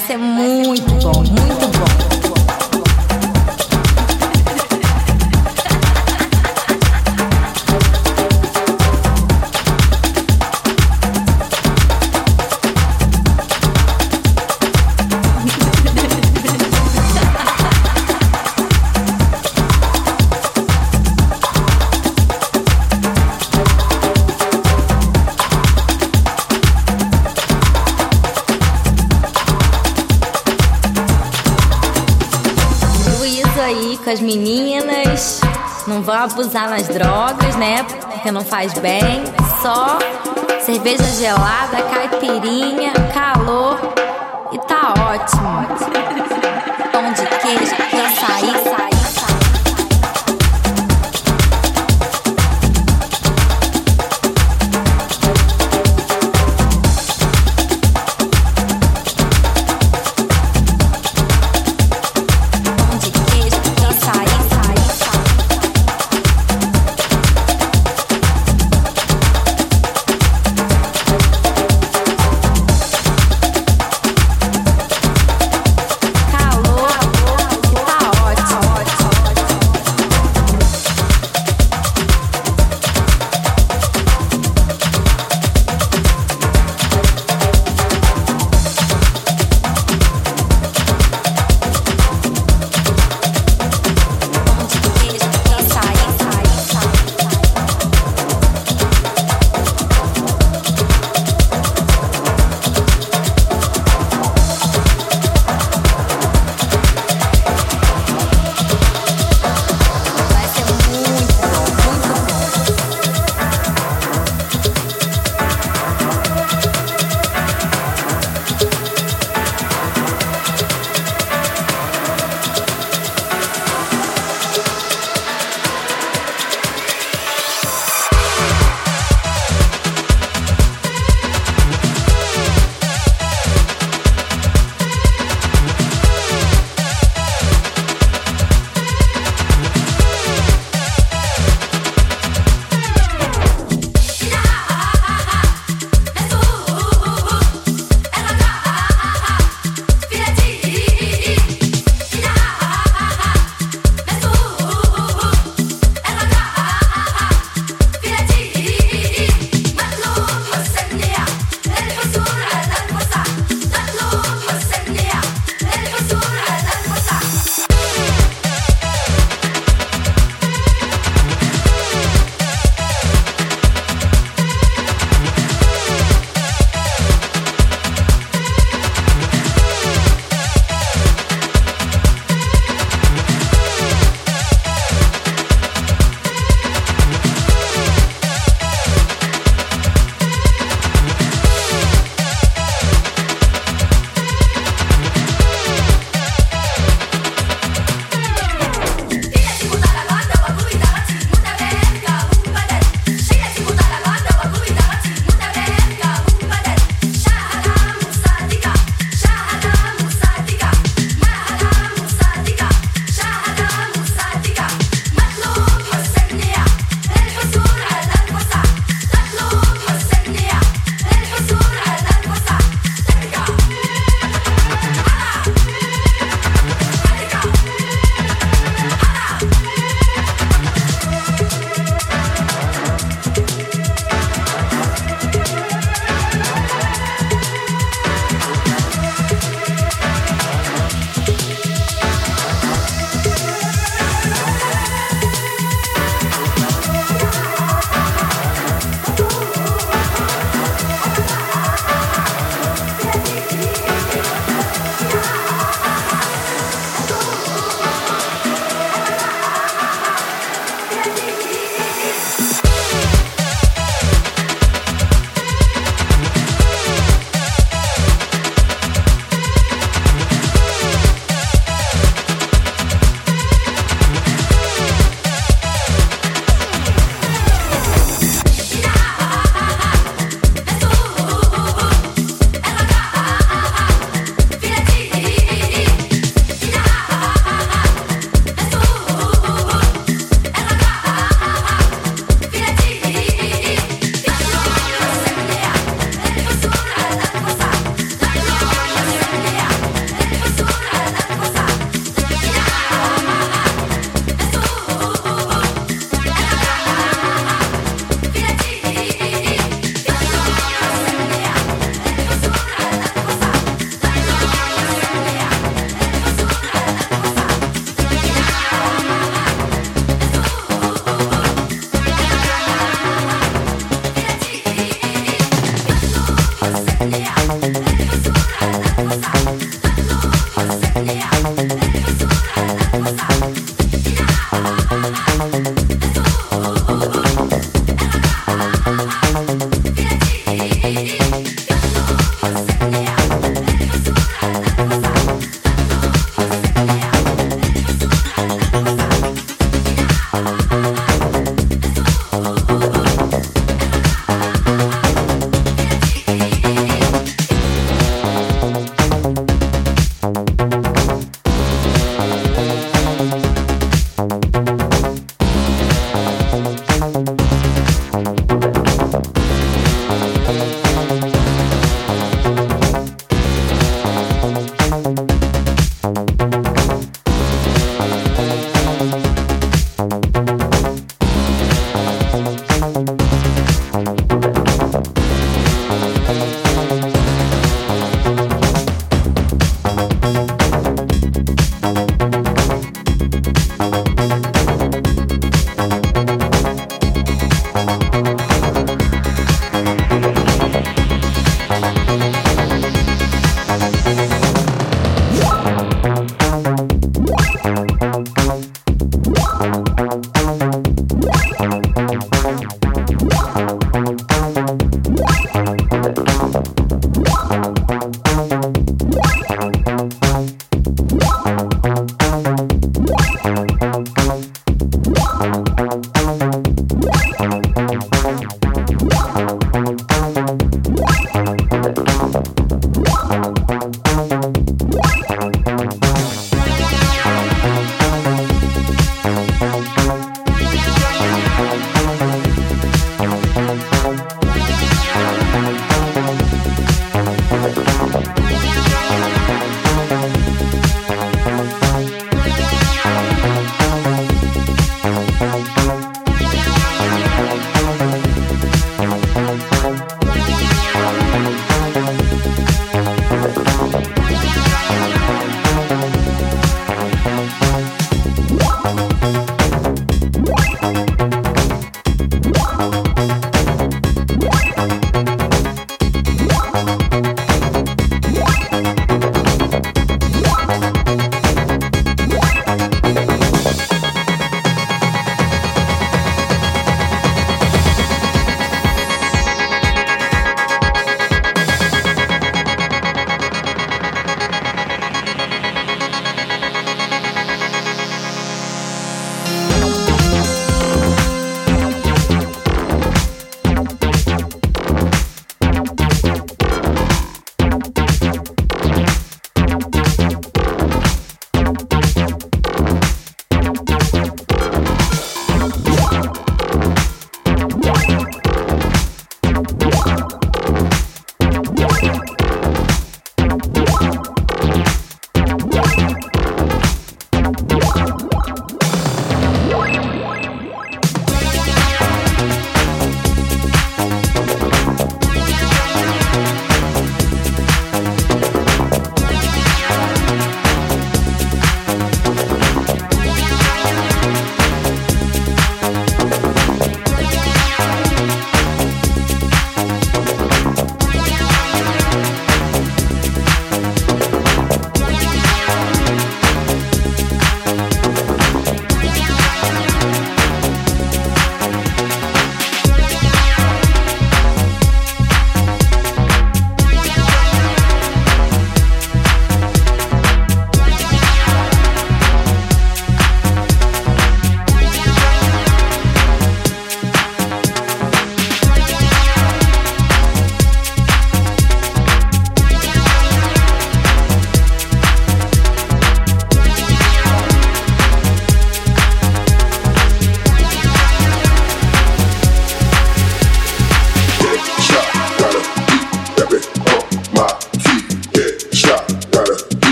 ser muito, abusar nas drogas, né? Porque não faz bem. Só cerveja gelada, caipirinha, calor e tá ótimo. Pão de queijo.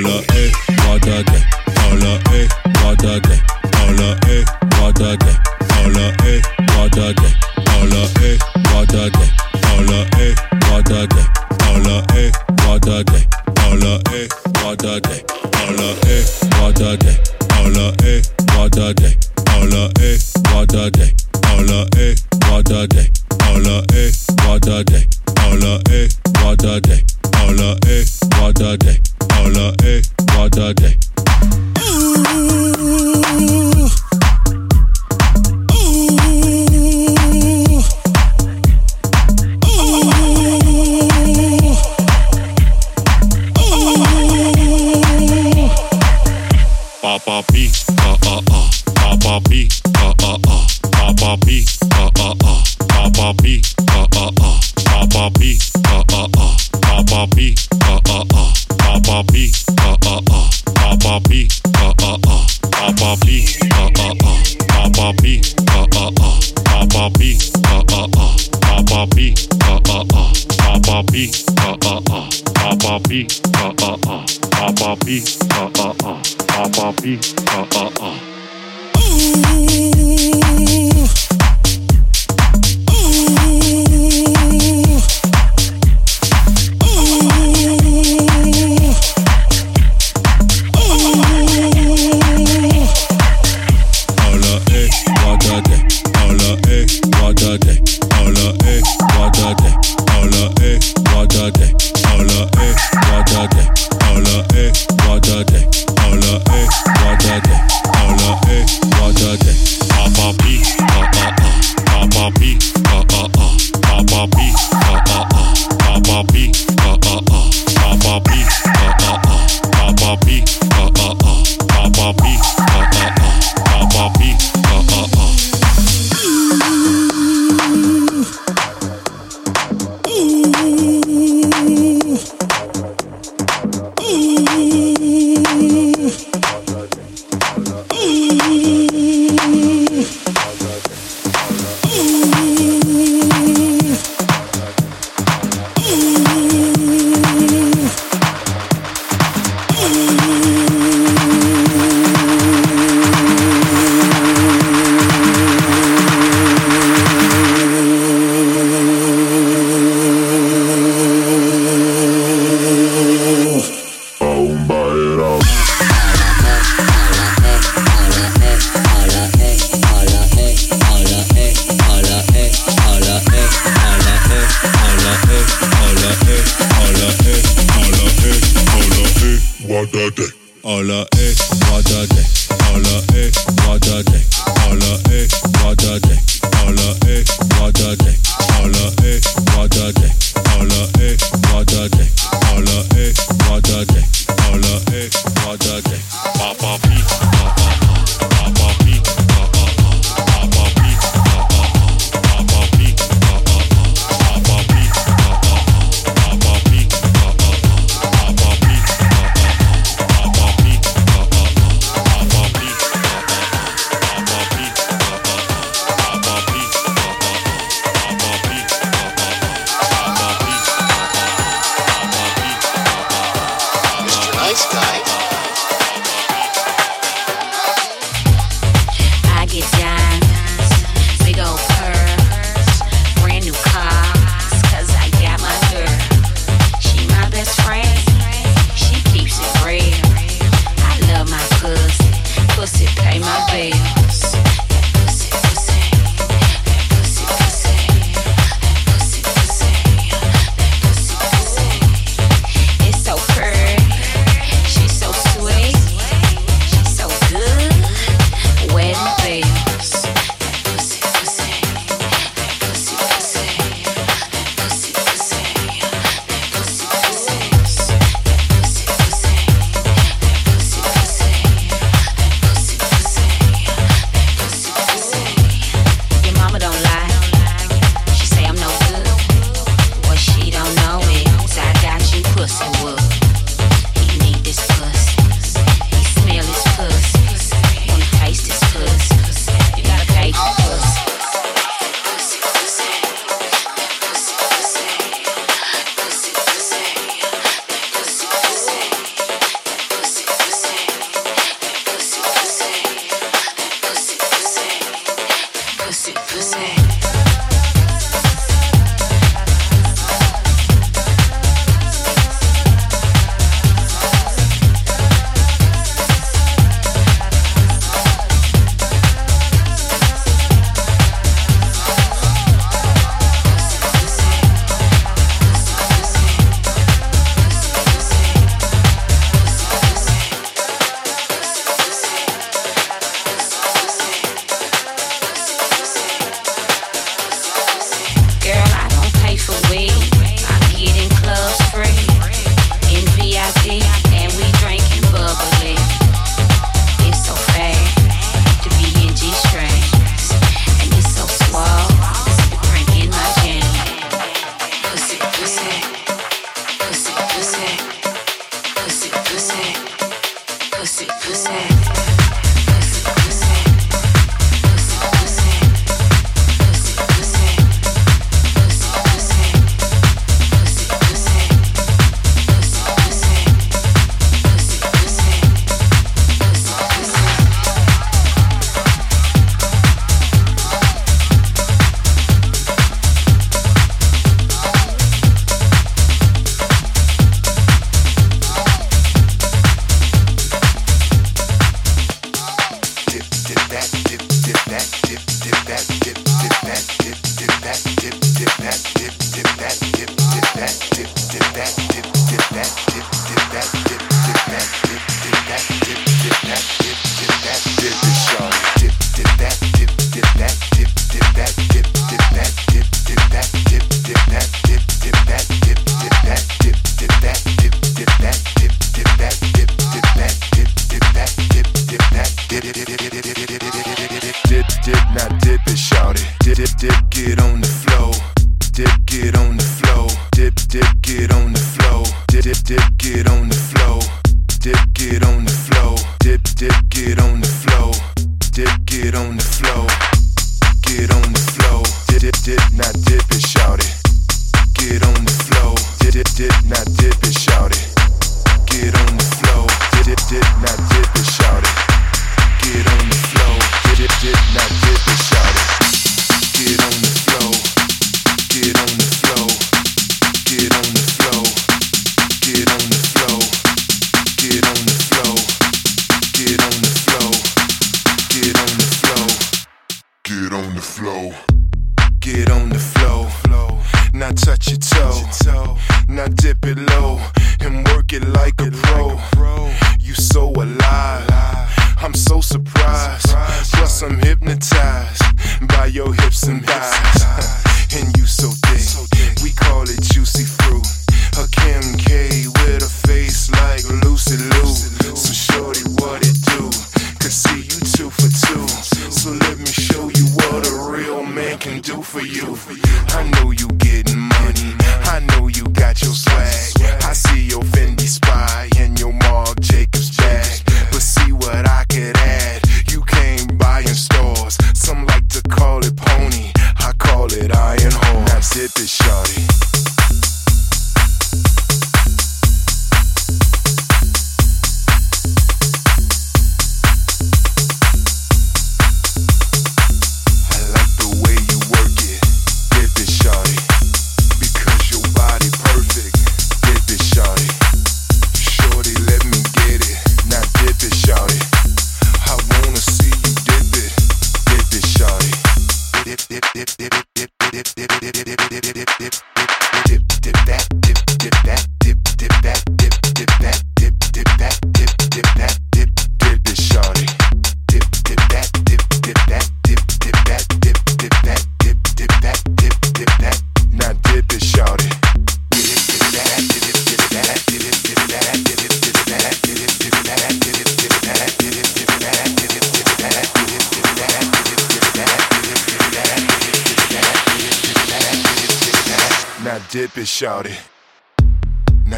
la haie, ratatouille.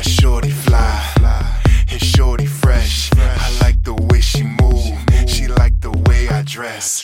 Shorty fly, and shorty fresh. I like the way she move. She like the way I dress.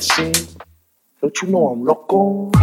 sale you know I'm loco.